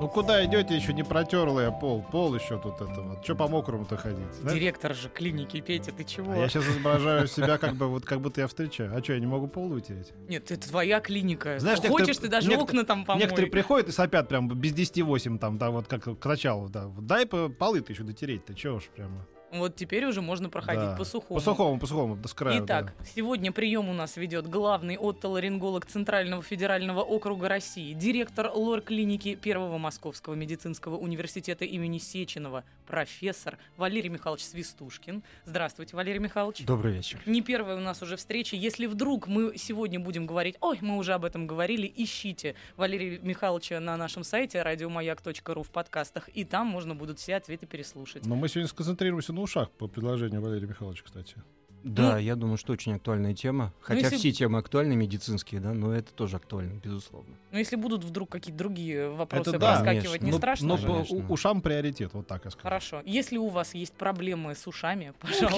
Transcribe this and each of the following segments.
Ну куда идете еще не протерлая пол? Пол еще тут это вот. Че по мокрому-то ходить? да? Директор же клиники, Петя, ты чего? А я сейчас изображаю себя как бы вот как будто я встречаю. А что, я не могу пол вытереть? Нет, это твоя клиника. Знаешь, Хочешь, ты даже окна там помой. Некоторые приходят и сопят прям без 10-8 там, да, вот как к началу, да. Дай по полы-то еще дотереть-то, чего уж прямо. Вот теперь уже можно проходить Да. по сухому. По сухому, по сухому, до с краю, Итак, сегодня прием у нас ведет главный оттоларинголог Центрального федерального округа России, директор лор-клиники Первого Московского медицинского университета имени Сеченова, профессор Валерий Михайлович Свистушкин. Здравствуйте, Валерий Михайлович. Добрый вечер. Не первая у нас уже встреча. Если вдруг мы сегодня будем говорить, ой, мы уже об этом говорили, ищите Валерия Михайловича на нашем сайте радиомаяк.ру в подкастах, и там можно будут все ответы переслушать. да. Но мы сегодня сконцентрируемся на ушах по предложению Валерия Михайловича, кстати. Да, я думаю, что очень актуальная тема. Хотя если- все темы актуальны, медицинские, да, но это тоже актуально, безусловно. Но если будут вдруг какие-то другие вопросы Это да. проскакивать, не Конечно. страшно Но же? по конечно. у- ушам приоритет, вот так я скажу. Хорошо. Если у вас есть проблемы с ушами, пожалуйста,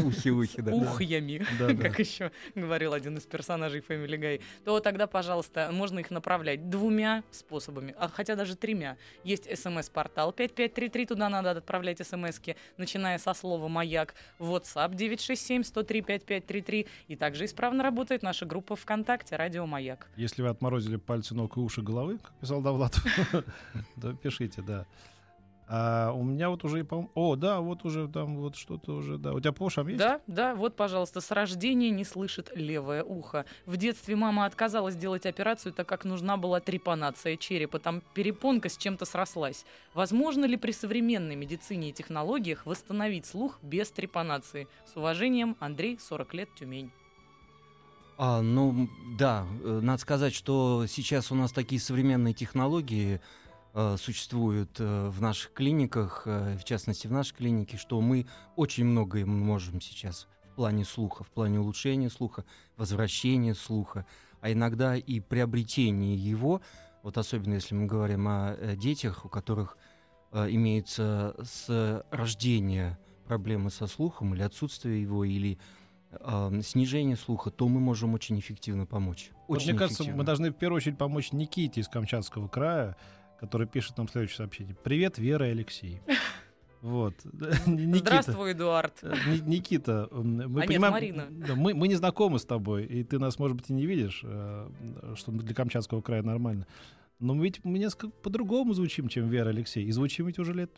Ухи-ухи, да. ухьями, Да, да. как еще говорил один из персонажей Family Guy, то тогда, пожалуйста, можно их направлять двумя способами, а хотя даже тремя. Есть смс-портал 5533, туда надо отправлять смски, начиная со слова «Маяк», WhatsApp 967-103-5533, и также исправно работает наша группа ВКонтакте «Радио Маяк». Если вы отморозили пальцы ног и уши головы, как писал Довлатов, то пишите, да. А у меня вот уже, по О, да, вот уже там вот что-то уже, да. У тебя по ушам есть? Да, да, вот, пожалуйста, с рождения не слышит левое ухо. В детстве мама отказалась делать операцию, так как нужна была трепанация черепа. Там перепонка с чем-то срослась. Возможно ли при современной медицине и технологиях восстановить слух без трепанации? С уважением, Андрей, 40 лет, Тюмень. А, ну, да, э, надо сказать, что сейчас у нас такие современные технологии э, существуют э, в наших клиниках, э, в частности в нашей клинике, что мы очень многое можем сейчас в плане слуха, в плане улучшения слуха, возвращения слуха, а иногда и приобретения его, вот особенно если мы говорим о детях, у которых имеются с рождения проблемы со слухом или отсутствие его, или э, снижение слуха, то мы можем очень эффективно помочь. Вот Очень мне кажется, эффективно. мы должны в первую очередь помочь Никите из Камчатского края, который пишет нам следующее сообщение. Привет, Вера и Алексей. Вот. Никита. Здравствуй, Эдуард. Э, Ни- Никита, мы А нет, понимаем, Марина. да, мы, мы не знакомы с тобой, и ты нас, может быть, и не видишь, э, что для Камчатского края нормально. Но мы ведь мы несколько по-другому звучим, чем Вера Алексей. И звучим ведь уже лет,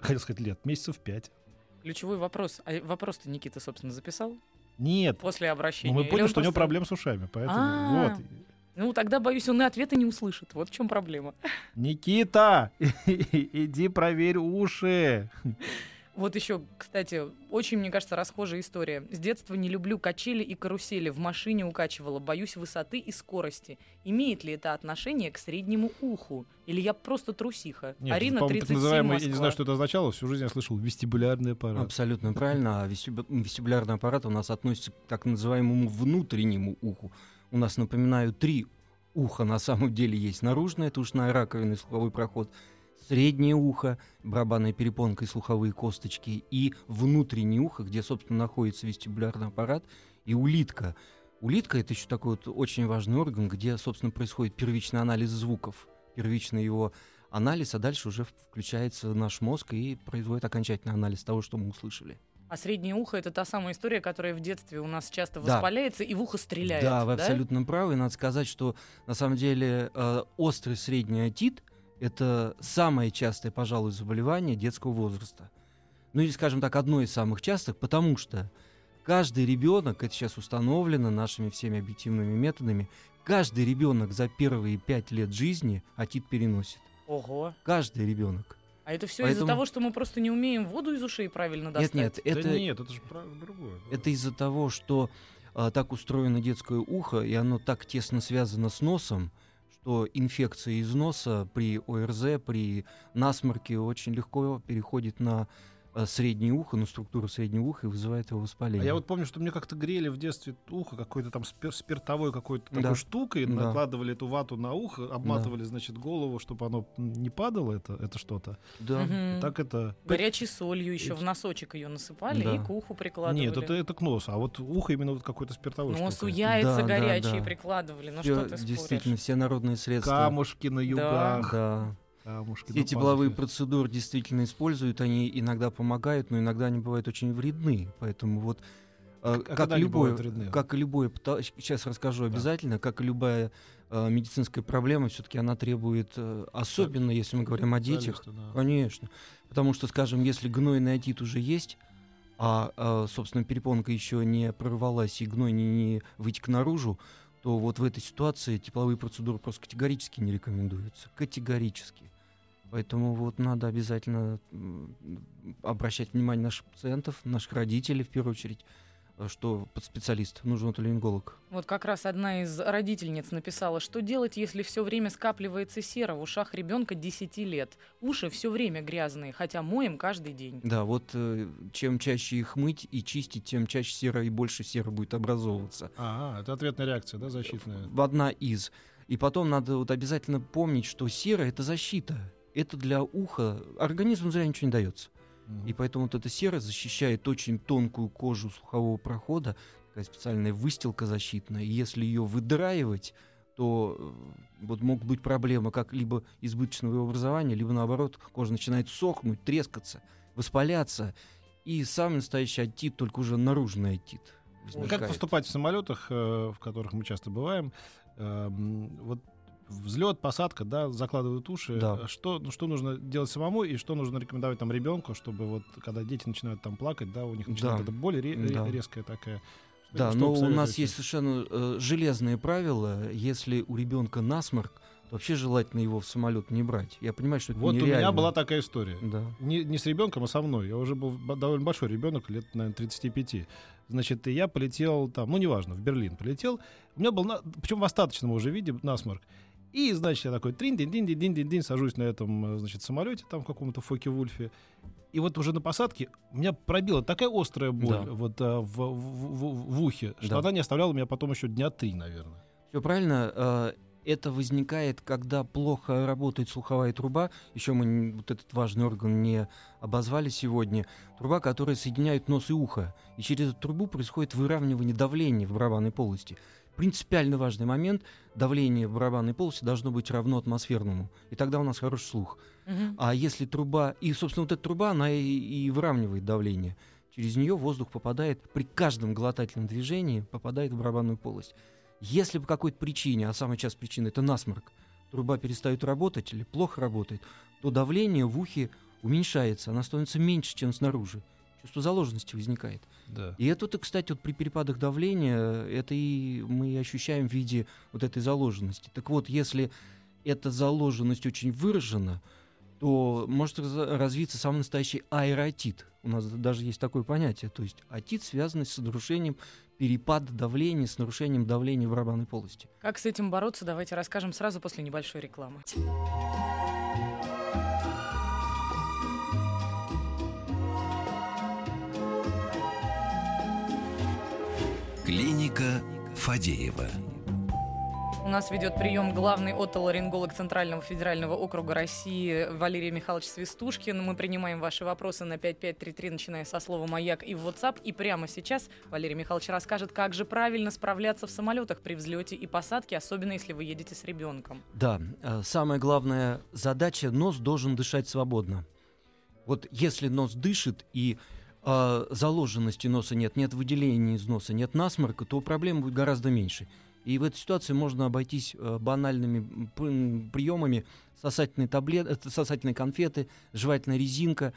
хотел сказать лет, месяцев пять. Ключевой вопрос. А вопрос-то Никита, собственно, записал Нет. после Но обращения? мы Или поняли, он что у него просто- проблемы с ушами, поэтому А. вот. Ну, тогда, боюсь, он и ответа не услышит. Вот в чем проблема. Никита, иди проверь уши. Вот еще, кстати, очень, мне кажется, расхожая история. С детства не люблю качели и карусели. В машине укачивала. Боюсь высоты и скорости. Имеет ли это отношение к среднему уху? Или я просто трусиха? Нет, Арина, так 37, называемый, я не Москва. знаю, что это означало, всю жизнь я слышал вестибулярный аппарат. Абсолютно правильно. А вестибу- вестибулярный аппарат у нас относится к так называемому внутреннему уху. У нас, напоминаю, три уха на самом деле есть. Наружное, это ушная раковина и слуховой проход. Среднее ухо, барабанная перепонка и слуховые косточки. И внутреннее ухо, где, собственно, находится вестибулярный аппарат. И улитка. Улитка — это еще такой вот очень важный орган, где, собственно, происходит первичный анализ звуков. Первичный его анализ, а дальше уже включается наш мозг и производит окончательный анализ того, что мы услышали. А среднее ухо это та самая история, которая в детстве у нас часто Да. воспаляется и в ухо стреляет. Да, вы абсолютно правы. Надо сказать, что на самом деле э, острый средний отит это самое частое, пожалуй, заболевание детского возраста. Ну или, скажем так, одно из самых частых, потому что каждый ребенок, это сейчас установлено нашими всеми объективными методами, каждый ребенок за первые пять лет жизни отит переносит. Ого. Каждый ребенок. А это все из-за Поэтому- того, что мы просто не умеем воду из ушей правильно достать? Нет, нет, это, Да нет, это же другое. Это из-за того, что а, так устроено детское ухо, и оно так тесно связано с носом, что инфекция из носа при ОРЗ, при насморке очень легко переходит на среднее ухо, ну, структуру среднего уха и вызывает его А воспаление. я вот помню, что мне как-то грели в детстве ухо какой-то там спир- спиртовой какой-то Да. такой штукой, Да. накладывали эту вату на ухо, обматывали, значит, голову, чтобы оно не падало, это, это что-то. Да. Мгм. Так это... Горячей солью еще в носочек ее насыпали Да. и к уху прикладывали. Нет, это, это к носу, а вот ухо именно вот какой-то спиртовой Носу штукой. яйца Да, да, горячие да. прикладывали. Ну что ты споришь? действительно, все народные средства. Камушки на югах. Да. Камушки Все на тепловые пазухе. процедуры действительно используют, они иногда помогают, но иногда они бывают очень вредны. Поэтому вот э, А как любое, как и любое, сейчас расскажу обязательно, как и любая э, медицинская проблема, все-таки она требует, э, особенно если мы говорим о детях, да. Конечно. Потому что, скажем, если гнойный отит уже есть, а, а, собственно, перепонка еще не прорвалась и гной не, не вытек наружу, то вот в этой ситуации тепловые процедуры просто категорически не рекомендуются. Категорически. Поэтому вот надо обязательно обращать внимание наших пациентов, наших родителей в первую очередь, э, что под специалист нужен отоларинголог. Вот как раз одна из родительниц написала, что делать, если все время скапливается сера в ушах ребенка 10 лет. Уши все время грязные, хотя моем каждый день. Да, вот э, чем чаще их мыть и чистить, тем чаще сера и больше сера будет образовываться. Ага, это ответная реакция, да, защитная? в одна из. И потом надо вот обязательно помнить, что сера это защита. Это для уха. Организму зря ничего не дается. И поэтому вот эта сера защищает очень тонкую кожу слухового прохода, такая специальная выстилка защитная. И если ее выдраивать, то э, вот могут быть проблемы как либо избыточного образования, либо наоборот кожа начинает сохнуть, трескаться, воспаляться. И самый настоящий отит, только уже наружный отит. Как возникает. поступать в самолетах, э, в которых мы часто бываем? Эм, Вот взлет, посадка, да, закладывают уши. Да. Что, ну, что нужно делать самому и что нужно рекомендовать там ребенку, чтобы вот когда дети начинают там плакать, да, у них начинает Да. эта боль ре- Да. резкая такая. Да, что но у нас есть совершенно э, железные правила. Если у ребенка насморк, то вообще желательно его в самолет не брать. Я понимаю, что это Вот у нереально. меня была такая история. Да. Не, не с ребенком, а со мной. Я уже был довольно большой ребенок, лет, наверное, 35. Значит, и я полетел там, ну, неважно, в Берлин полетел. У меня был, на, причем в остаточном уже виде, насморк. И, значит, я такой трин дин дин дин дин дин дин сажусь на этом, э, значит, самолете, там, в каком-то Фоке Вульфе. И вот уже на посадке меня пробила такая острая боль Да. вот а, в, в- в- в ухе, что Да. она не оставляла меня потом еще дня три, наверное. Все правильно. э, Это возникает, когда плохо работает слуховая труба. Еще мы вот этот важный орган не обозвали сегодня. Труба, которая соединяет нос и ухо. И через эту трубу происходит выравнивание давления в барабанной полости. Принципиально важный момент. Давление в барабанной полости должно быть равно атмосферному. И тогда у нас хороший слух. Мгм. А если труба... И, собственно, вот эта труба, она и, и выравнивает давление. Через нее воздух попадает при каждом глотательном движении, попадает в барабанную полость. Если по какой-то причине, а самая частая причина это насморк, труба перестает работать или плохо работает, то давление в ухе уменьшается, оно становится меньше, чем снаружи. Чувство заложенности возникает. Да. И это, вот, кстати, вот при перепадах давления, э, это и мы и ощущаем в виде вот этой заложенности. Так вот, если эта заложенность очень выражена, то может раз- развиться самый настоящий аэротит. У нас даже есть такое понятие. То есть атит, связанный с нарушением перепада давления, с нарушением давления в барабанной полости. Как с этим бороться, давайте расскажем сразу после небольшой рекламы. Клиника Фадеева. У нас ведет прием главный отоларинголог Центрального федерального округа России Валерий Михайлович Свистушкин. Мы принимаем ваши вопросы на 5533, начиная со слова «Маяк» и в WhatsApp. И прямо сейчас Валерий Михайлович расскажет, как же правильно справляться в самолетах при взлете и посадке, особенно если вы едете с ребенком. Да, э, самая главная задача – нос должен дышать свободно. Вот если нос дышит и э, заложенности носа нет, нет выделения из носа, нет насморка, то проблем будет гораздо меньше. И в этой ситуации можно обойтись э, банальными приемами сосательной таблет, э, сосательной конфеты, жевательная резинка.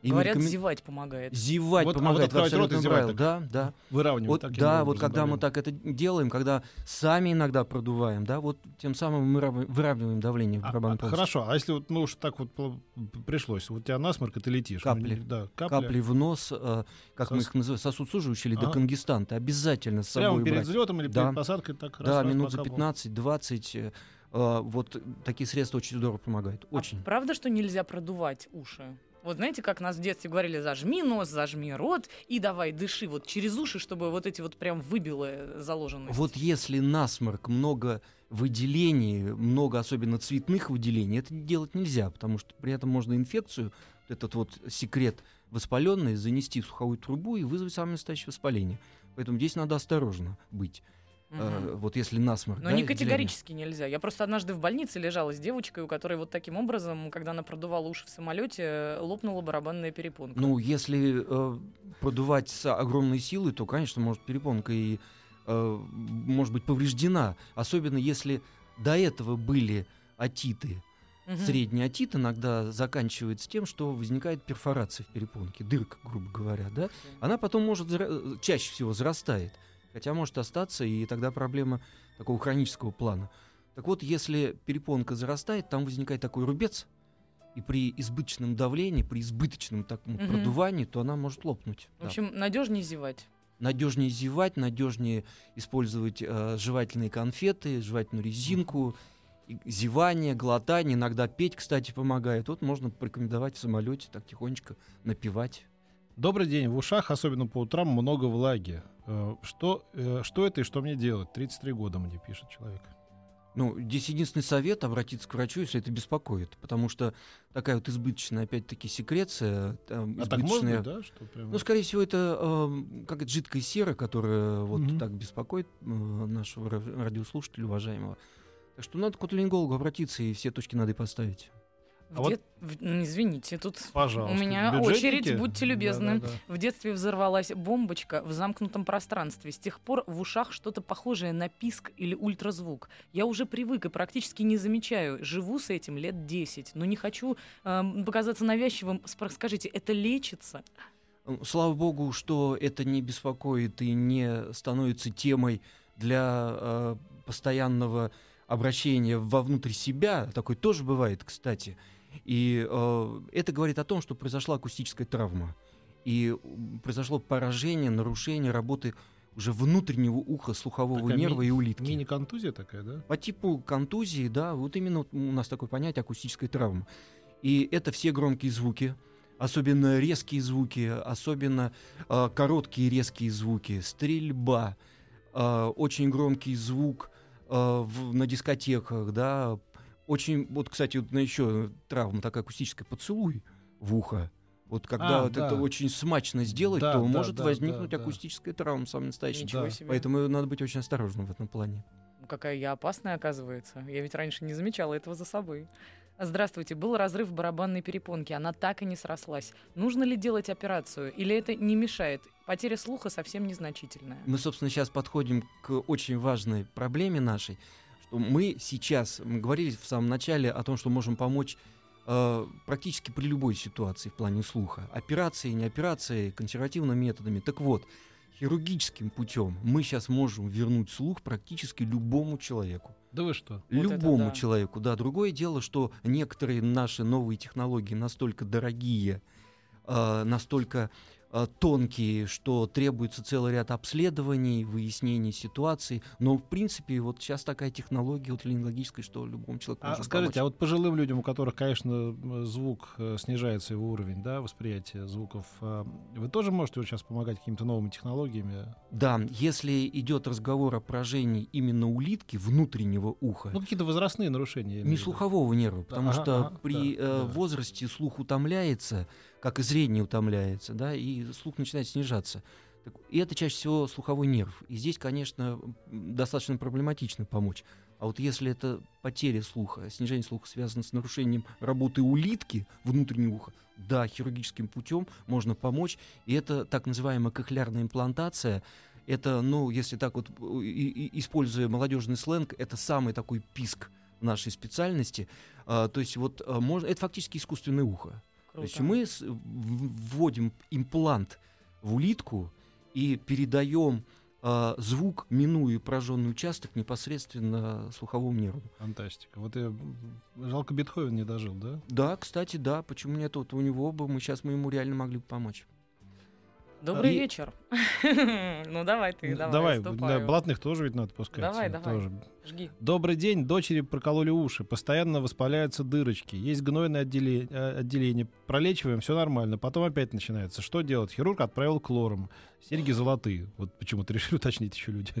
И Говорят, рекомен- зевать помогает. Зевать Вот, а вот помогает, вы открывать рот и зевать правы. Да, да. Выравнивать Вот, таким да, вот когда мы давление. так это делаем, когда сами иногда продуваем, да, вот тем самым мы рав- выравниваем давление в А- барабанной а. Хорошо, а если вот, ну уж так вот пришлось, вот у тебя насморк, и ты летишь. ну, Капли. не- да, капли. Капли в нос, э, как мы Сос- их называем, сосудсуживающие или Ага. деконгестанты, обязательно с собой Прямо перед брать. взлетом или Да. перед посадкой так Да, раз минут за покапал. 15-20. э, э, вот такие средства очень здорово помогают. А Очень. правда, что нельзя продувать уши? Вот знаете, как нас в детстве говорили, зажми нос, зажми рот и давай дыши вот через уши, чтобы вот эти вот прям выбило заложенность. Вот если насморк, много выделений, много особенно цветных выделений, это делать нельзя, потому что при этом можно инфекцию, этот вот секрет воспаленный, занести в суховую трубу и вызвать самое настоящее воспаление. Поэтому здесь надо осторожно быть. Мгм. Э, вот если насморк. Но да, не категорически нельзя. Я просто однажды в больнице лежала с девочкой, у которой вот таким образом, когда она продувала уши в самолете, лопнула барабанная перепонка. Ну, если э, продувать с огромной силой, то, конечно, может перепонка и э, может быть повреждена. Особенно если до этого были отиты. Мгм. Средний отит иногда заканчивается тем, что возникает перфорация в перепонке, дырка, грубо говоря, да? Она потом может, э, чаще всего зарастает, хотя может остаться, и тогда проблема такого хронического плана. Так вот, если перепонка зарастает, там возникает такой рубец, и при избыточном давлении, при избыточном таком Мгм. продувании, то она может лопнуть. В общем, надежнее зевать. Надежнее зевать, надежнее использовать э, жевательные конфеты, жевательную резинку, и зевание, глотание, иногда петь, кстати, помогает. Вот можно порекомендовать в самолете так тихонечко напевать. Добрый день. В ушах, особенно по утрам, много влаги. Э, Что, э, что это и что мне делать? 33 года мне пишет человек. Ну, здесь единственный совет обратиться к врачу, если это беспокоит, потому что такая вот избыточная, опять-таки, секреция, там, А так избыточная- быть, да? Что прям... Ну, скорее всего, это э, как это жидкая сера, которая вот Мгм. так беспокоит э, нашего ра- радиослушателя уважаемого. Так что надо к отолингологу обратиться, и все точки надо и поставить. В А вот- дет- ну, Извините, тут Пожалуйста. у меня Бюджетники? очередь, будьте любезны. Да-да-да. В детстве взорвалась бомбочка в замкнутом пространстве. С тех пор в ушах что-то похожее на писк или ультразвук. Я уже привык и практически не замечаю. Живу с этим лет 10, но не хочу эм, показаться навязчивым. Скажите, это лечится? Слава богу, что это не беспокоит и не становится темой для э, постоянного обращения вовнутрь себя. Такое тоже бывает, кстати. И э, это говорит о том, что произошла акустическая травма. И произошло поражение, нарушение работы уже внутреннего уха, слухового Такая нерва ми- и улитки. Мини-контузия такая, да? По типу контузии, да, вот именно вот у нас такое понятие акустическая травма. И это все громкие звуки, особенно резкие звуки, особенно э, короткие резкие звуки, стрельба, э, очень громкий звук э, в- на дискотеках, да, очень, вот, кстати, вот на еще травма такая акустическая, поцелуй в ухо. Вот когда А, вот это да. очень смачно сделать, Да, то да, может да, возникнуть да, да. акустическая травма, самая настоящая. Да. себе. Поэтому надо быть очень осторожным в этом плане. Ну, Какая я опасная, оказывается. Я ведь раньше не замечала этого за собой. Здравствуйте. Был разрыв барабанной перепонки. Она так и не срослась. Нужно ли делать операцию? Или это не мешает? Потеря слуха совсем незначительная. Мы, собственно, сейчас подходим к очень важной проблеме нашей, что мы сейчас, мы говорили в самом начале о том, что можем помочь э, практически при любой ситуации в плане слуха. Операции, не операции, консервативными методами. Так вот, хирургическим путем мы сейчас можем вернуть слух практически любому человеку. Да вы что? Вот это любому да. человеку, да. Другое дело, что некоторые наши новые технологии настолько дорогие, э, настолько тонкие, что требуется целый ряд обследований, выяснений ситуации. Но, в принципе, вот сейчас такая технология вот, лингвологическая, что любому человеку А скажите, а помочь. вот пожилым людям, у которых, конечно, м, звук э, снижается его уровень, да, восприятия звуков, а, вы тоже можете сейчас помогать какими-то новыми технологиями? Да, если идет разговор о поражении именно улитки внутреннего уха, Ну, какие-то возрастные нарушения. не слухового нерва, потому Ага, что ага, при да, э, да. возрасте слух утомляется, как и зрение утомляется, да, и слух начинает снижаться. И это чаще всего слуховой нерв. И здесь, конечно, достаточно проблематично помочь. А вот если это потеря слуха, снижение слуха связано с нарушением работы улитки внутреннего уха, да, хирургическим путем можно помочь. И это так называемая кохлеарная имплантация. Это, ну, если так вот, э, используя молодежный сленг, это самый такой писк нашей специальности. А, то есть вот а, можно, это фактически искусственное ухо. То есть Круто. мы вводим имплант в улитку и передаем а, звук, минуя пораженный участок, непосредственно слуховому нерву. Фантастика. Вот я, жалко, Бетховен не дожил, да? Да, кстати, да, почему нет? Вот у него бы мы сейчас мы ему реально могли бы помочь. Добрый И- вечер. Ну давай ты, давай, давай, вступаю. да, блатных тоже ведь надо пускать. Давай, давай. тоже. Жги. Добрый день, дочери прокололи уши, постоянно воспаляются дырочки, есть гнойное отделе- э, отделение, пролечиваем, все нормально, потом опять начинается. Что делать? Хирург отправил к лорам, серьги золотые. Вот почему-то решили уточнить еще люди.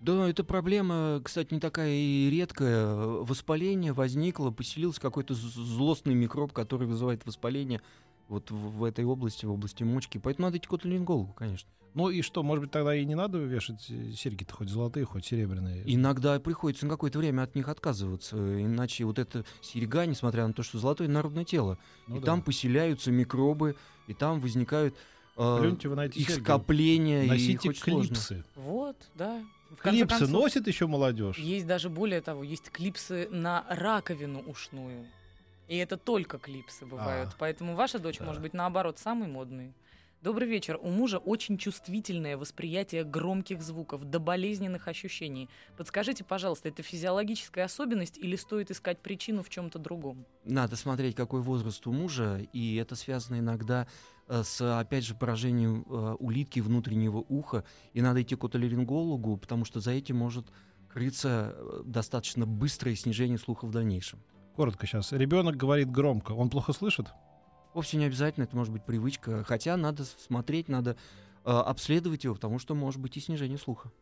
Да, эта проблема, кстати, не такая и редкая. Воспаление возникло, поселился какой-то злостный микроб, который вызывает воспаление вот в, в этой области, в области мочки. Поэтому надо идти к отоларингологу, конечно. Ну и что, может быть, тогда и не надо вешать э, серьги-то хоть золотые, хоть серебряные? Иногда приходится на какое-то время от них отказываться, иначе вот эта серьга, несмотря на то, что золотое народное тело, Ну и да. там поселяются микробы, и там возникают э, Плюньте вы на эти их серьги. скопления, и Носите сложно. клипсы. Вот, да. В Клипсы концов, носит еще молодежь. Есть даже более того, есть клипсы на раковину ушную. И это только клипсы бывают. А. Поэтому ваша дочь Да. может быть наоборот самый модный. Добрый вечер. У мужа очень чувствительное восприятие громких звуков до болезненных ощущений. Подскажите, пожалуйста, это физиологическая особенность или стоит искать причину в чем-то другом? Надо смотреть, какой возраст у мужа, и это связано иногда э, с, опять же, поражением э, улитки внутреннего уха, и надо идти к отоларингологу, потому что за этим может крыться э, достаточно быстрое снижение слуха в дальнейшем. Коротко сейчас. Ребенок говорит громко. Он плохо слышит? Вовсе не обязательно, это может быть привычка, хотя надо смотреть, надо э, обследовать его, потому что может быть и снижение слуха.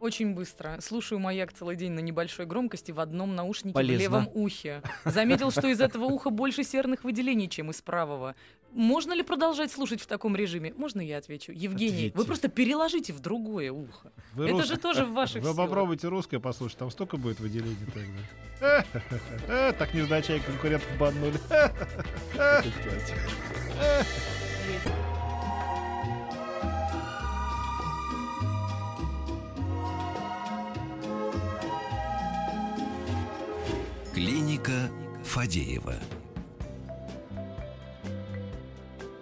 Очень быстро. Слушаю маяк целый день на небольшой громкости в одном наушнике Полезно. в левом ухе. Заметил, что из этого уха больше серных выделений, чем из правого. Можно ли продолжать слушать в таком режиме? Можно я отвечу? Евгений, вы Ответьте. просто переложите в другое ухо. Вы Это рус- же тоже в ваших Вы силах. попробуйте русское послушать, там столько будет выделений тогда. Так невзначай конкурентов баннули. Клиника Фадеева.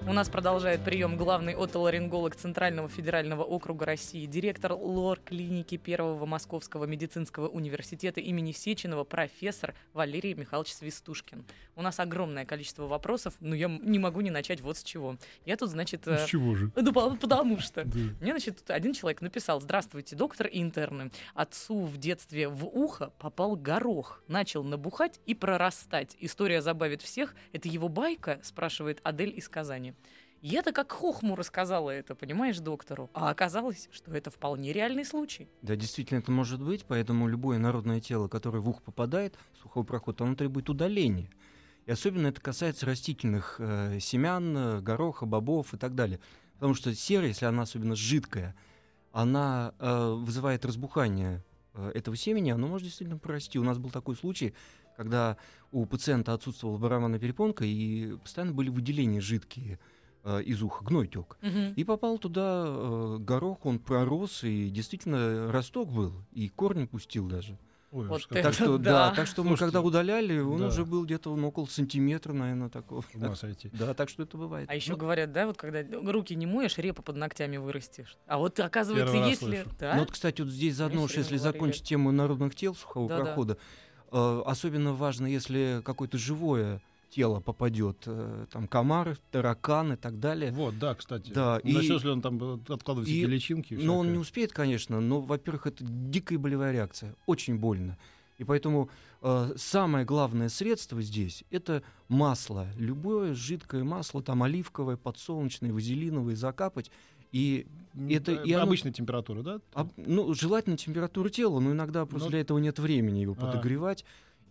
У нас продолжает прием главный отоларинголог Центрального федерального округа России, директор лор-клиники Первого Московского медицинского университета имени Сеченова, профессор Валерий Михайлович Свистушкин. У нас огромное количество вопросов, но я не могу не начать вот с чего. Я тут, значит... э, чего же? Ну, по- потому что. Мне, значит, тут один человек написал, здравствуйте, доктор и интерны. Отцу в детстве в ухо попал горох, начал набухать и прорастать. История забавит всех. Это его байка, спрашивает Адель из Казани. Я-то как хохму рассказала это, понимаешь, доктору. А оказалось, что это вполне реальный случай. Да, действительно, это может быть, поэтому любое народное тело, которое в ухо попадает, сухой проход, оно требует удаления. И особенно это касается растительных э, семян, э, гороха, бобов и так далее. Потому что сера, если она особенно жидкая, она э, вызывает разбухание э, этого семени, оно может действительно прорасти. У нас был такой случай, когда у пациента отсутствовала барабанная перепонка, и постоянно были выделения жидкие э, из уха, гной тек. Мгм. И попал туда э, горох, он пророс, и действительно росток был, и корни пустил даже. Ой, Вот это так что, да. да. так что мы Слушайте, когда удаляли, он да. уже был где-то ну, около сантиметра, наверное, такого. ума сойти. Да, так что это бывает. А еще Ну, говорят, да, вот когда руки не моешь, репа под ногтями вырастешь. А вот оказывается, если... слышу. Да? Ну вот, кстати, вот здесь заодно, уж если говорили. закончить тему народных тел сухого Да-да. прохода, э, особенно важно, если какое-то живое тело попадет, э, там комар, таракан и так далее. Вот, да, кстати. Да, Ну, и- если он там откладывает и- всякие личинки. Но он всякое. не успеет, конечно, но, во-первых, это дикая болевая реакция, очень больно. И поэтому э, самое главное средство здесь это масло. Любое жидкое масло, там оливковое, подсолнечное, вазелиновое, закапать. И это- э, и оно- обычная температура, да? а, ну, желательно температура тела, но иногда просто Ну, для этого нет времени его а.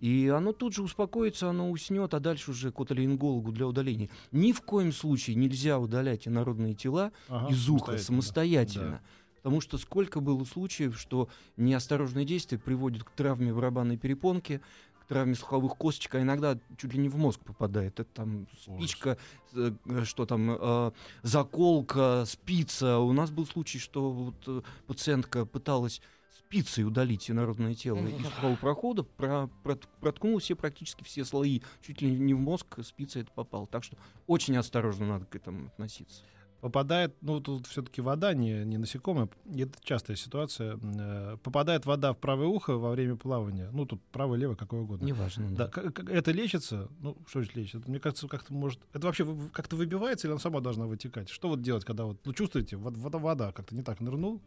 И оно тут же успокоится, оно уснет, а дальше уже к отоларингологу для удаления. Ни в коем случае нельзя удалять инородные тела Ага, из уха самостоятельно. самостоятельно. Потому что сколько было случаев, что неосторожные действия приводят к травме барабанной перепонки, к травме слуховых косточек, а иногда чуть ли не в мозг попадает. Это там спичка, э, э, что там, э, заколка, спица. У нас был случай, что вот э, пациентка пыталась спицей удалить инородное тело из слухового прохода, про- прот- проткнула все практически все слои, чуть ли не в мозг спица это попала. Так что очень осторожно надо к этому относиться. попадает, ну тут все-таки вода, не, не насекомое, это частая ситуация, э, попадает вода в правое ухо во время плавания, ну тут правое, левое, какое угодно. Неважно. Да, Да. это лечится, ну что значит лечится? Мне кажется, как-то может, это вообще как-то выбивается или она сама должна вытекать? Что вот делать, когда вот, ну чувствуете, вот вода, вода как-то не так нырнул,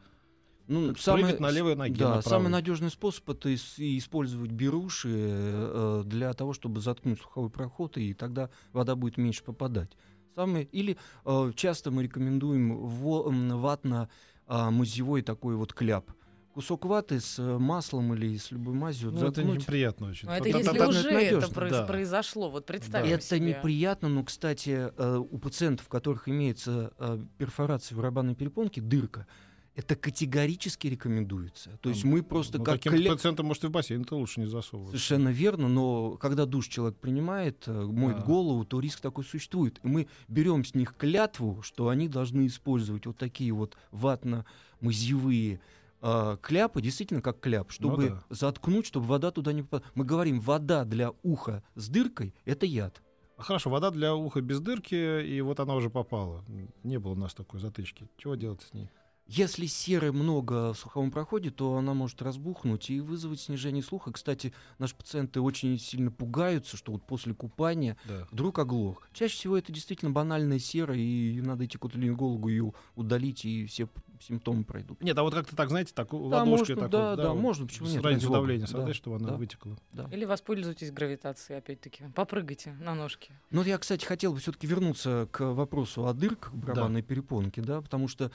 Ну, как прыгать на левой ноге, да, на самый надежный способ это использовать беруши э, для того, чтобы заткнуть слуховой проход, и тогда вода будет меньше попадать. Самый, или э, часто мы рекомендуем ватно-мазевой такой вот кляп. Кусок ваты с э, маслом или с любой мазью Ну, это заткнуть. неприятно очень. Но это если тогда- уже это это произ- да. произошло, вот представим Это себе. неприятно, но, кстати, э, у пациентов, у которых имеется э, перфорация барабанной перепонки, дырка, это категорически рекомендуется. То есть мы просто ну, как таким кле- пациентам, может, и в бассейн-то лучше не засовывать. Совершенно верно, но когда душ человек принимает, э, моет Да. голову, то риск такой существует. И мы берем с них клятву, что они должны использовать вот такие вот ватно-мазевые э, кляпы, действительно как кляп, чтобы Ну да. заткнуть, чтобы вода туда не попадала. Мы говорим, вода для уха с дыркой — это яд. А Хорошо, вода для уха без дырки, и вот она уже попала. Не было у нас такой затычки. Чего делать с ней? Если серы много в слуховом проходе, то она может разбухнуть и вызвать снижение слуха. Кстати, наши пациенты очень сильно пугаются, что вот после купания Да. вдруг оглох. Чаще всего это действительно банальная сера, и надо идти к отолингологу ее удалить, и все симптомы пройдут. Нет, а вот как-то так, знаете, так Да, ладошкой можно, так да, вот, да, вот, можно, почему нет, ради бога. давление Да, создать, чтобы она да. вытекла. Да. Или воспользуйтесь гравитацией, опять-таки. Попрыгайте на ножки. Ну, вот я, кстати, хотел бы все-таки вернуться к вопросу о дырках барабанной перепонки, да, потому что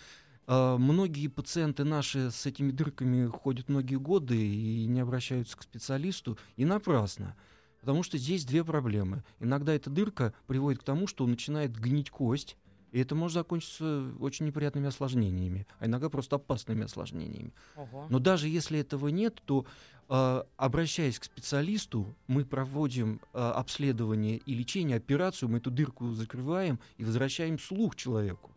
многие пациенты наши с этими дырками ходят многие годы и не обращаются к специалисту, и напрасно. Потому что здесь две проблемы. Иногда эта дырка приводит к тому, что начинает гнить кость, и это может закончиться очень неприятными осложнениями, а иногда просто опасными осложнениями. Ого. Но даже если этого нет, то э, обращаясь к специалисту, мы проводим э, обследование и лечение, операцию, мы эту дырку закрываем и возвращаем слух человеку.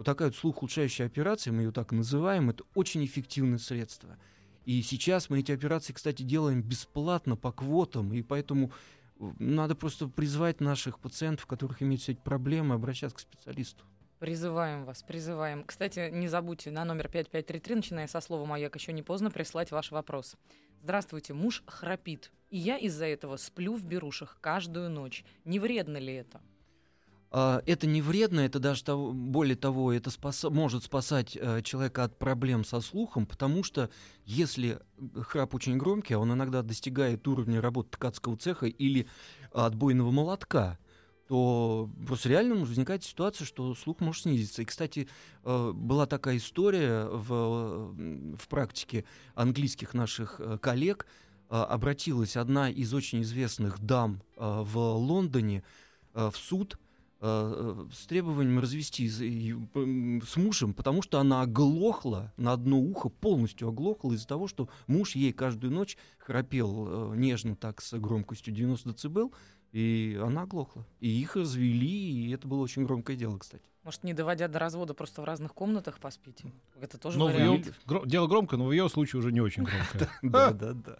Вот такая вот слух улучшающая операция, мы ее так называем, это очень эффективное средство. И сейчас мы эти операции, кстати, делаем бесплатно по квотам, и поэтому э, надо просто призвать наших пациентов, которых имеют все эти проблемы, обращаться к специалисту. Призываем вас, призываем. Кстати, не забудьте на номер 5533, начиная со слова «Маяк», еще не поздно прислать ваш вопрос. Здравствуйте, муж храпит, и я из-за этого сплю в берушах каждую ночь. Не вредно ли это? А, Это не вредно, это даже того, более того, это спаса- может спасать э, человека от проблем со слухом, потому что если храп очень громкий, а он иногда достигает уровня работы ткацкого цеха или отбойного молотка, то просто реально возникает ситуация, что слух может снизиться. И, кстати, э, была такая история в, э, в практике английских наших э, коллег. Обратилась одна из очень известных дам в Лондоне в суд с требованием развести с мужем, потому что она оглохла на одно ухо, полностью оглохла из-за того, что муж ей каждую ночь храпел э, нежно так с громкостью 90 дБ, и она оглохла. И их развели, и это было очень громкое дело, кстати. Может, не доводя до развода, просто в разных комнатах поспите? Это тоже Но в вариант. её- гро- дело громко, но в ее случае уже не очень громко. Да, да, да.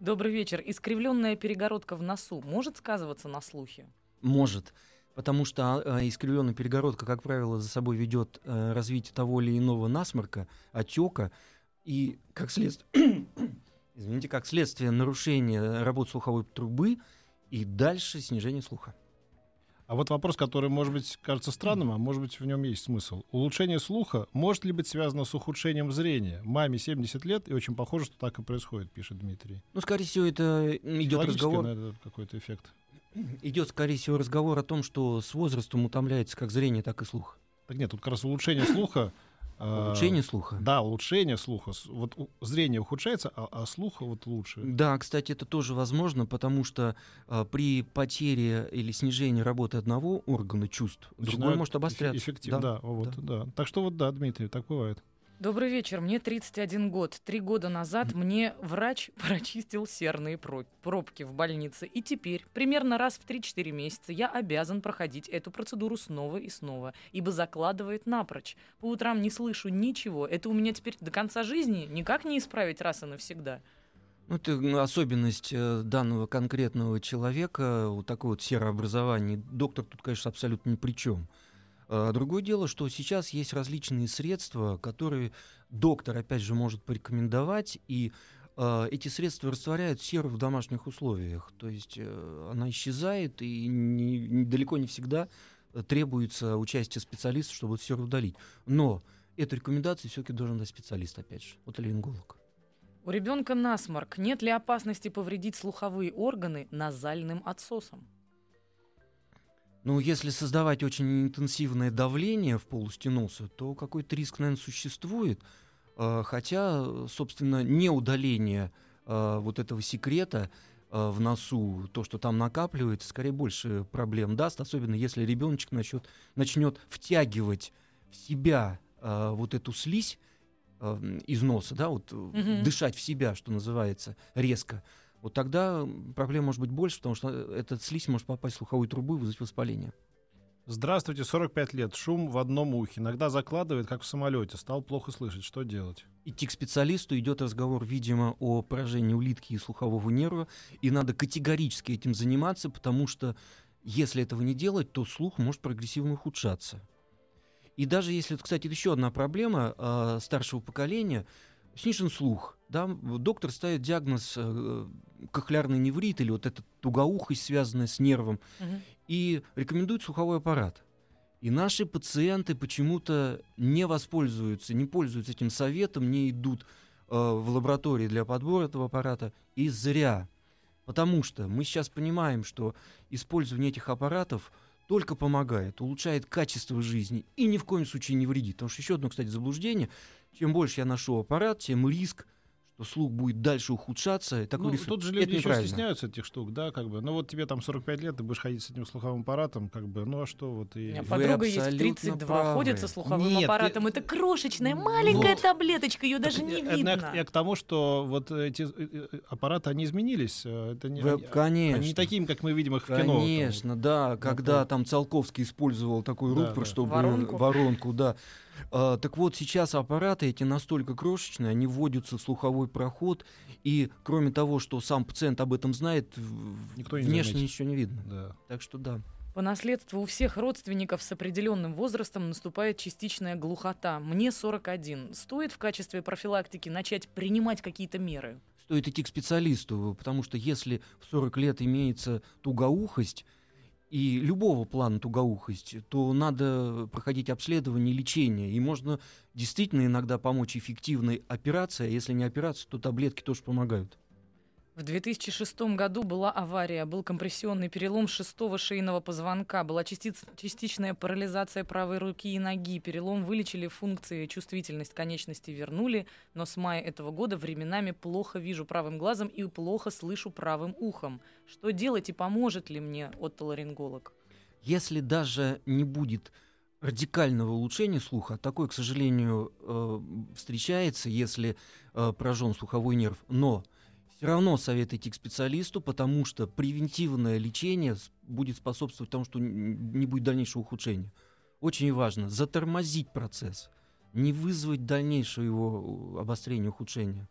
Добрый вечер. Искривленная перегородка в носу может сказываться на слухе? Может. Потому что э, искривленная перегородка, как правило, за собой ведет э, развитие того или иного насморка, отека и, как следствие, извините, как следствие нарушения работы слуховой трубы и дальше снижение слуха. А вот вопрос, который, может быть, кажется странным, а может быть, в нем есть смысл. Улучшение слуха может ли быть связано с ухудшением зрения? Маме 70 лет, и очень похоже, что так и происходит, пишет Дмитрий. Ну, скорее всего, это идет разговор, какой-то эффект. Идет, скорее всего, разговор о том, что с возрастом утомляется как зрение, так и слух. Так нет, тут как раз улучшение слуха. а, Улучшение слуха. Да, улучшение слуха. Вот зрение ухудшается, а, а слух вот лучше. Да, кстати, это тоже возможно, потому что а, при потере или снижении работы одного органа чувств, другой Начинают может обостряться. эффе- Эффективно, да, вот, да. Так что вот да, Дмитрий, так бывает. Добрый вечер. Мне 31 год. Три года назад мне врач прочистил серные про- пробки в больнице. И теперь, примерно раз в 3-4 месяца, я обязан проходить эту процедуру снова и снова, ибо закладывает напрочь. По утрам не слышу ничего. Это у меня теперь до конца жизни никак не исправить раз и навсегда. Ну, это особенность э, данного конкретного человека, вот такое вот серообразование. Доктор тут, конечно, абсолютно ни при чем. А, Другое дело, что сейчас есть различные средства, которые доктор, опять же, может порекомендовать, и а, эти средства растворяют серу в домашних условиях. То есть э, она исчезает, и далеко не всегда э, требуется участие специалиста, чтобы эту серу удалить. Но эту рекомендацию все-таки должен дать специалист, опять же, отоларинголог. У ребенка насморк. Нет ли опасности повредить слуховые органы назальным отсосом? Ну, если создавать очень интенсивное давление в полости носа, то какой-то риск, наверное, существует. А, Хотя, э, собственно, не удаление а, вот этого секрета а, в носу, то, что там накапливается, скорее больше проблем даст, особенно если ребеночек начнет, начнет втягивать в себя вот эту слизь из носа, да, вот э, Мгм. дышать в себя, что называется, резко. Вот тогда проблем может быть больше, потому что э, этот слизь может попасть в слуховую трубу и вызвать воспаление. Здравствуйте, 45 лет. Шум в одном ухе. Иногда закладывает, как в самолете. Стал плохо слышать. Что делать? Идти к специалисту идет разговор, видимо, о поражении улитки и слухового нерва, и надо категорически этим заниматься, потому что если этого не делать, то слух может прогрессивно ухудшаться. И даже если, кстати, это еще одна проблема э, старшего поколения, снижен слух. Да? Доктор ставит диагноз э, кохлеарный неврит или вот эта тугоухость, связанная с нервом, Мгм. и рекомендует слуховой аппарат. И наши пациенты почему-то не воспользуются, не пользуются этим советом, не идут э, в лаборатории для подбора этого аппарата. И зря. Потому что мы сейчас понимаем, что использование этих аппаратов только помогает, улучшает качество жизни и ни в коем случае не вредит. Потому что еще одно, кстати, заблуждение. Чем больше я ношу аппарат, тем риск, что слух будет дальше ухудшаться. и Такой Ну, риск. тут же Это люди еще стесняются этих штук, да, как бы. Ну вот тебе там 45 лет, ты будешь ходить с этим слуховым аппаратом, как бы, ну а что вот У и... меня Вы подруга есть в абсолютно 32, правы. ходит со слуховым Нет, аппаратом. ты- Это крошечная маленькая Вот. таблеточка, ее даже не Это я, видно. я к тому, что вот эти э, э, аппараты, они изменились. э, Это не, Вы- они, конечно. они не такими, как мы видим их в кино. Конечно, да, когда там Циолковский использовал такой Да, рупор, да. чтобы Воронку. воронку, да. А, так вот, сейчас аппараты эти настолько крошечные, они вводятся в слуховой проход, и кроме того, что сам пациент об этом знает, Никто не внешне заметит. ничего не видно. Да. Так что да. По наследству у всех родственников с определенным возрастом наступает частичная глухота. Мне 41. Стоит в качестве профилактики начать принимать какие-то меры? Стоит идти к специалисту, потому что если в 40 лет имеется тугоухость, и любого плана тугоухость, то надо проходить обследование лечение. И можно действительно иногда помочь эффективной операции, а если не операция, то таблетки тоже помогают. В 2006 году была авария, был компрессионный перелом шестого шейного позвонка, была частиц- частичная парализация правой руки и ноги, перелом вылечили, функции чувствительность конечности вернули, но с мая этого года временами плохо вижу правым глазом и плохо слышу правым ухом. Что делать и поможет ли мне отоларинголог? Если даже не будет радикального улучшения слуха, а такое, к сожалению, э, встречается, если э, поражен слуховой нерв, но все равно совет идти к специалисту, потому что превентивное лечение будет способствовать тому, что не будет дальнейшего ухудшения. Очень важно затормозить процесс, не вызвать дальнейшего его э, обострения, ухудшения.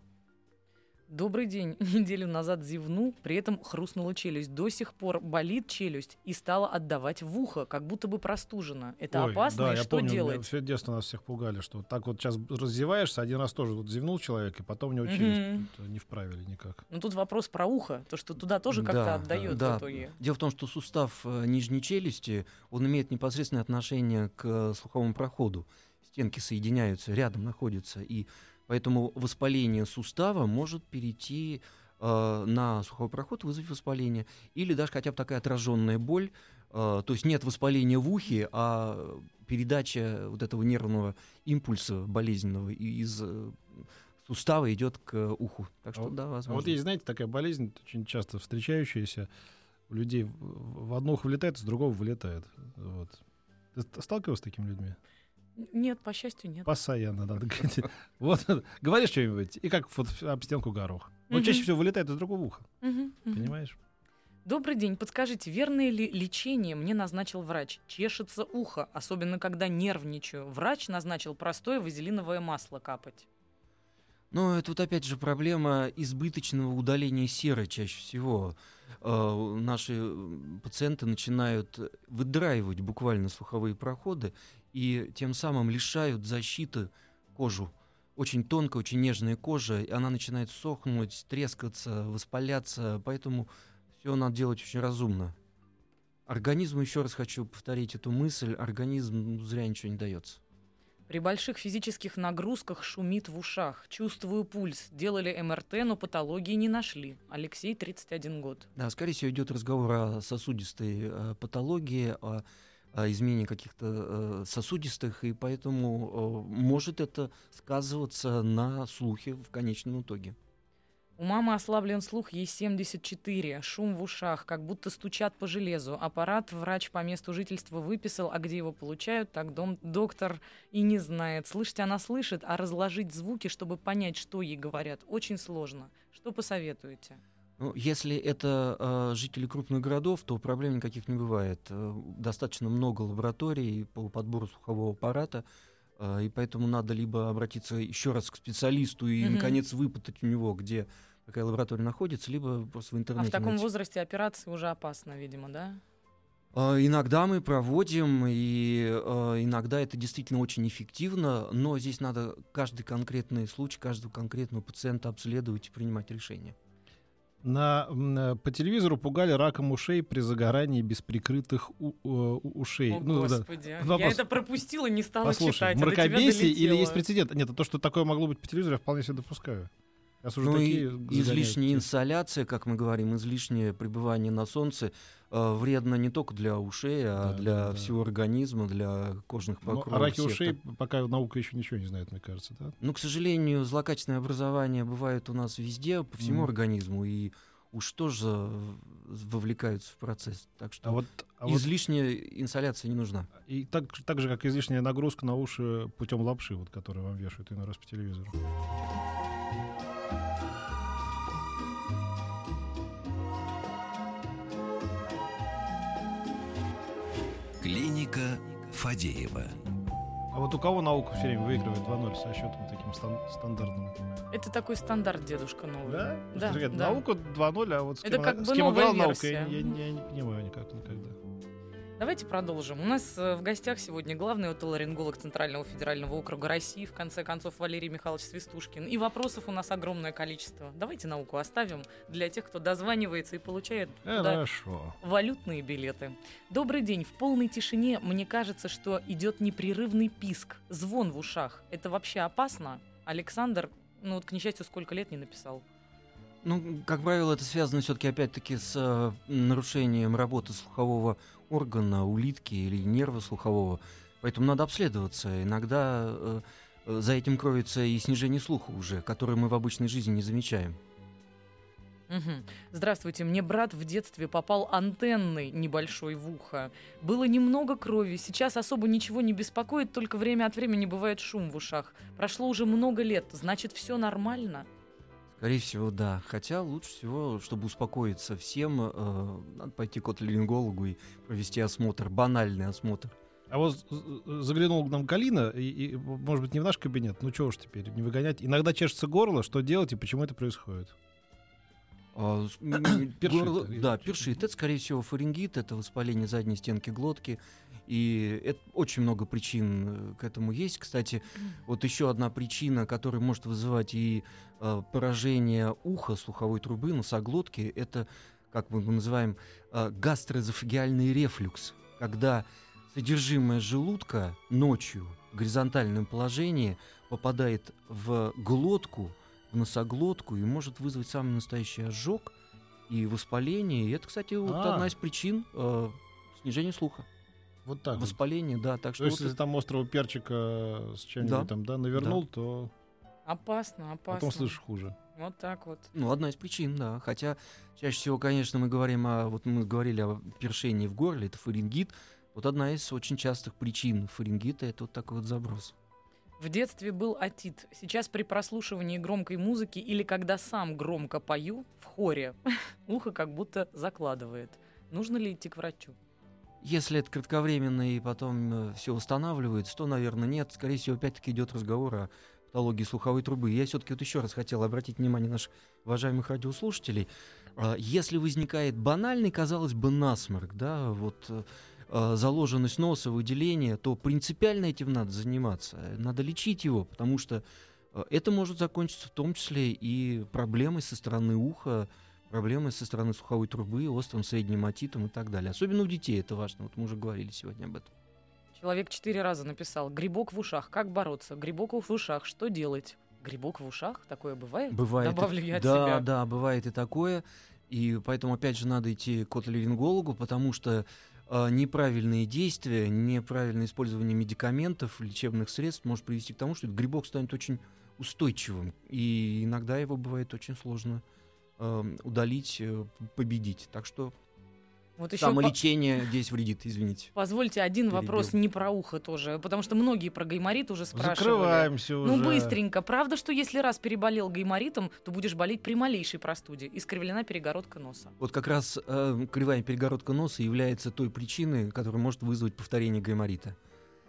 Добрый день. Неделю назад зевнул, при этом хрустнула челюсть. До сих пор болит челюсть и стала отдавать в ухо, как будто бы простужена. Это Ой, опасно да, и я что помню, делать? Все детство нас всех пугали, что вот так вот сейчас раздеваешься, один раз тоже вот зевнул человек, и потом у него челюсть вот, не вправили никак. Ну тут вопрос про ухо, то что туда тоже как-то Да, отдает да. в итоге. Дело в том, что сустав э, нижней челюсти, он имеет непосредственное отношение к э, слуховому проходу. Стенки соединяются, рядом находятся, и поэтому воспаление сустава может перейти э, на слуховой проход, вызвать воспаление, или даже хотя бы такая отраженная боль, э, то есть нет воспаления в ухе, а передача вот этого нервного импульса болезненного из э, сустава идет к уху. Так что А да, А возможно. вот есть, знаете, такая болезнь, очень часто встречающаяся у людей. В одно ухо влетает, с другого вылетает. Вот. Ты ст- сталкивался с такими людьми? Нет, по счастью, нет. Постоянно надо говорить. Вот, говоришь что-нибудь, и как вот об стенку горох. Но Мгм. чаще всего вылетает из другого уха, понимаешь? Добрый день. Подскажите, верное ли лечение мне назначил врач? Чешется ухо, особенно когда нервничаю. Врач назначил простое вазелиновое масло капать. Ну, это вот опять же проблема избыточного удаления серы чаще всего. Э, наши пациенты начинают выдраивать буквально слуховые проходы и тем самым лишают защиты кожу. Очень тонкая, очень нежная кожа, и она начинает сохнуть, трескаться, воспаляться, поэтому все надо делать очень разумно. Организму, еще раз хочу повторить эту мысль, организм зря ничего не дается. При больших физических нагрузках шумит в ушах. Чувствую пульс. Делали МРТ, но патологии не нашли. Алексей, 31 год. Да, скорее всего, идет разговор о сосудистой э, патологии, о, о измене каких-то э, сосудистых, и поэтому э, может это сказываться на слухе в конечном итоге. У мамы ослаблен слух, ей 74. Шум в ушах, как будто стучат по железу. Аппарат врач по месту жительства выписал, а где его получают, так дом, доктор и не знает. Слышать она слышит, а разложить звуки, чтобы понять, что ей говорят, очень сложно. Что посоветуете? Ну, если это э, жители крупных городов, то проблем никаких не бывает. Э, достаточно много лабораторий по подбору слухового аппарата, э, и поэтому надо либо обратиться еще раз к специалисту и, Мгм. наконец, выпытать у него, где какая лаборатория находится, либо просто в А интернете в таком найти. возрасте операция уже опасна, видимо, да? А, Иногда мы проводим, и иногда это действительно очень эффективно, но здесь надо каждый конкретный случай, каждого конкретного пациента обследовать и принимать решение. На, э, по телевизору пугали раком ушей при загорании без прикрытых у- у- у- ушей. О, Ну, да. господи. Я Вопрос. это пропустила, не стала Послушай, читать. мракобесие или есть прецедент? Нет, а то, что такое могло быть по телевизору, я вполне себе допускаю. Сейчас Ну и загоняют излишняя инсоляция, как мы говорим, излишнее пребывание на солнце э, вредно не только для ушей, а Да, для да, да. всего организма, для кожных покровов. о раке всех. ушей пока наука еще ничего не знает, мне кажется, да? Ну, к сожалению, злокачественное образование бывает у нас везде, по всему Мгм. организму, и уж тоже э, вовлекаются в процесс. Так что А вот, а вот излишняя инсоляция не нужна. и так, так же, как излишняя нагрузка на уши путем лапши, вот, которую вам вешают иной раз по телевизору. Клиника Фадеева. А вот у кого наука все время выигрывает 2-0 со счетом таким стан- стандартным? Это такой стандарт, дедушка новый. Да? Да, Слушай, да. Наука 2-0, а вот с Это кем, как она- бы с кем играл наука, я, версия. я- я не понимаю никак никогда. Давайте продолжим. У нас э, в гостях сегодня главный отоларинголог Центрального федерального округа России, в конце концов, Валерий Михайлович Свистушкин. И вопросов у нас огромное количество. Давайте науку оставим для тех, кто дозванивается и получает Э, туда Хорошо. валютные билеты. Добрый день. В полной тишине мне кажется, что идет непрерывный писк, звон в ушах. Это вообще опасно? Александр, ну вот, к несчастью, сколько лет не написал. Ну, как правило, это связано все-таки опять-таки с э, нарушением работы слухового органа, улитки или нерва слухового. Поэтому надо обследоваться. Иногда э, э, за этим кроется и снижение слуха уже, которое мы в обычной жизни не замечаем. Мгм. Здравствуйте, мне брат в детстве попал антенной небольшой в ухо. Было немного крови, сейчас особо ничего не беспокоит, только время от времени бывает шум в ушах. Прошло уже много лет, значит, все нормально? Скорее всего, да. Хотя лучше всего, чтобы успокоиться всем, э, надо пойти к отоларингологу и провести осмотр, банальный осмотр. А вот заглянул к нам Галина, и, и, может быть, не в наш кабинет, ну чего уж теперь, не выгонять. Иногда чешется горло, что делать и почему это происходит? А, Першит, Да, першит. Это, скорее всего, фарингит, это воспаление задней стенки глотки. И это очень много причин э, к этому есть. Кстати, вот еще одна причина, которая может вызывать и э, поражение уха, слуховой трубы, носоглотки, это, как мы называем, э, гастроэзофагиальный рефлюкс. Когда содержимое желудка ночью в горизонтальном положении попадает в глотку, в носоглотку и может вызвать самый настоящий ожог и воспаление. И это, кстати, вот А. одна из причин э, снижения слуха. Вот так. вот. Воспаление, да. Так То что есть, вот если там острого перчика с чем-нибудь Да. там, да, навернул, то Опасно, опасно. потом слышишь хуже. Вот так вот. Ну, одна из причин, да. Хотя чаще всего, конечно, мы говорим о... Вот мы говорили о першении в горле, это фарингит. Вот одна из очень частых причин фарингита — это вот такой вот заброс. В детстве был отит. Сейчас при прослушивании громкой музыки или когда сам громко пою в хоре, ухо как будто закладывает. Нужно ли идти к врачу? Если это кратковременно и потом все восстанавливается, то, наверное, нет. Скорее всего, опять-таки идет разговор о патологии слуховой трубы. Я все-таки вот еще раз хотел обратить внимание наших уважаемых радиослушателей. А, если возникает банальный, казалось бы, насморк, да, вот э, заложенность носа, выделение, то принципиально этим надо заниматься. Надо лечить его, потому что э, это может закончиться в том числе и проблемой со стороны уха, проблемы со стороны слуховой трубы, острым средним отитом и так далее. Особенно у детей это важно. Вот мы уже говорили сегодня об этом. Человек четыре раза написал «Грибок в ушах. Как бороться? Грибок в ушах. Что делать?» Грибок в ушах? Такое бывает? Бывает. Добавлю я от да, себя. Да, бывает и такое. И поэтому, опять же, надо идти к отоларингологу, потому что э, неправильные действия, неправильное использование медикаментов, лечебных средств может привести к тому, что грибок станет очень устойчивым. И иногда его бывает очень сложно э, удалить, э, победить. Так что Вот еще по- самолечение здесь вредит, извините. Позвольте один Перебил. вопрос не про ухо тоже, потому что многие про гайморит уже спрашивали. Закрываемся уже. Ну, быстренько. Правда, что если раз переболел гайморитом, то будешь болеть при малейшей простуде? Искривлена перегородка носа. Вот как раз э, кривая перегородка носа является той причиной, которая может вызвать повторение гайморита.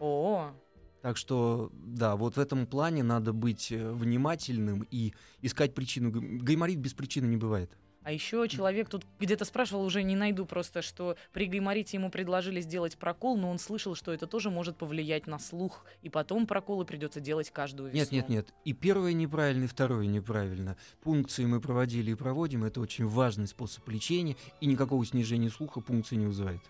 О, Так что, да, вот в этом плане надо быть э, внимательным и искать причину. Гайморит без причины не бывает. А еще человек тут где-то спрашивал, уже не найду просто, что при гайморите ему предложили сделать прокол, но он слышал, что это тоже может повлиять на слух, и потом проколы придется делать каждую весну. Нет, нет, нет. И первое неправильно, и второе неправильно. Пункции мы проводили и проводим. Это очень важный способ лечения. И никакого снижения слуха пункции не вызывает.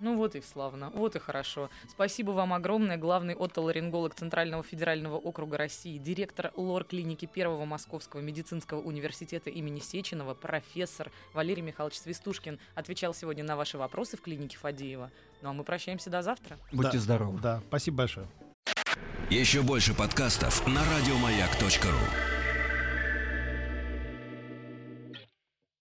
Ну вот и славно, вот и хорошо. Спасибо вам огромное. Главный отоларинголог Центрального федерального округа России, директор лор-клиники Первого Московского медицинского университета имени Сеченова, профессор Валерий Михайлович Свистушкин отвечал сегодня на ваши вопросы в клинике Фадеева. Ну а мы прощаемся до завтра. Будьте Да, здоровы. Да, спасибо большое. Еще больше подкастов на радиомаяк.ру.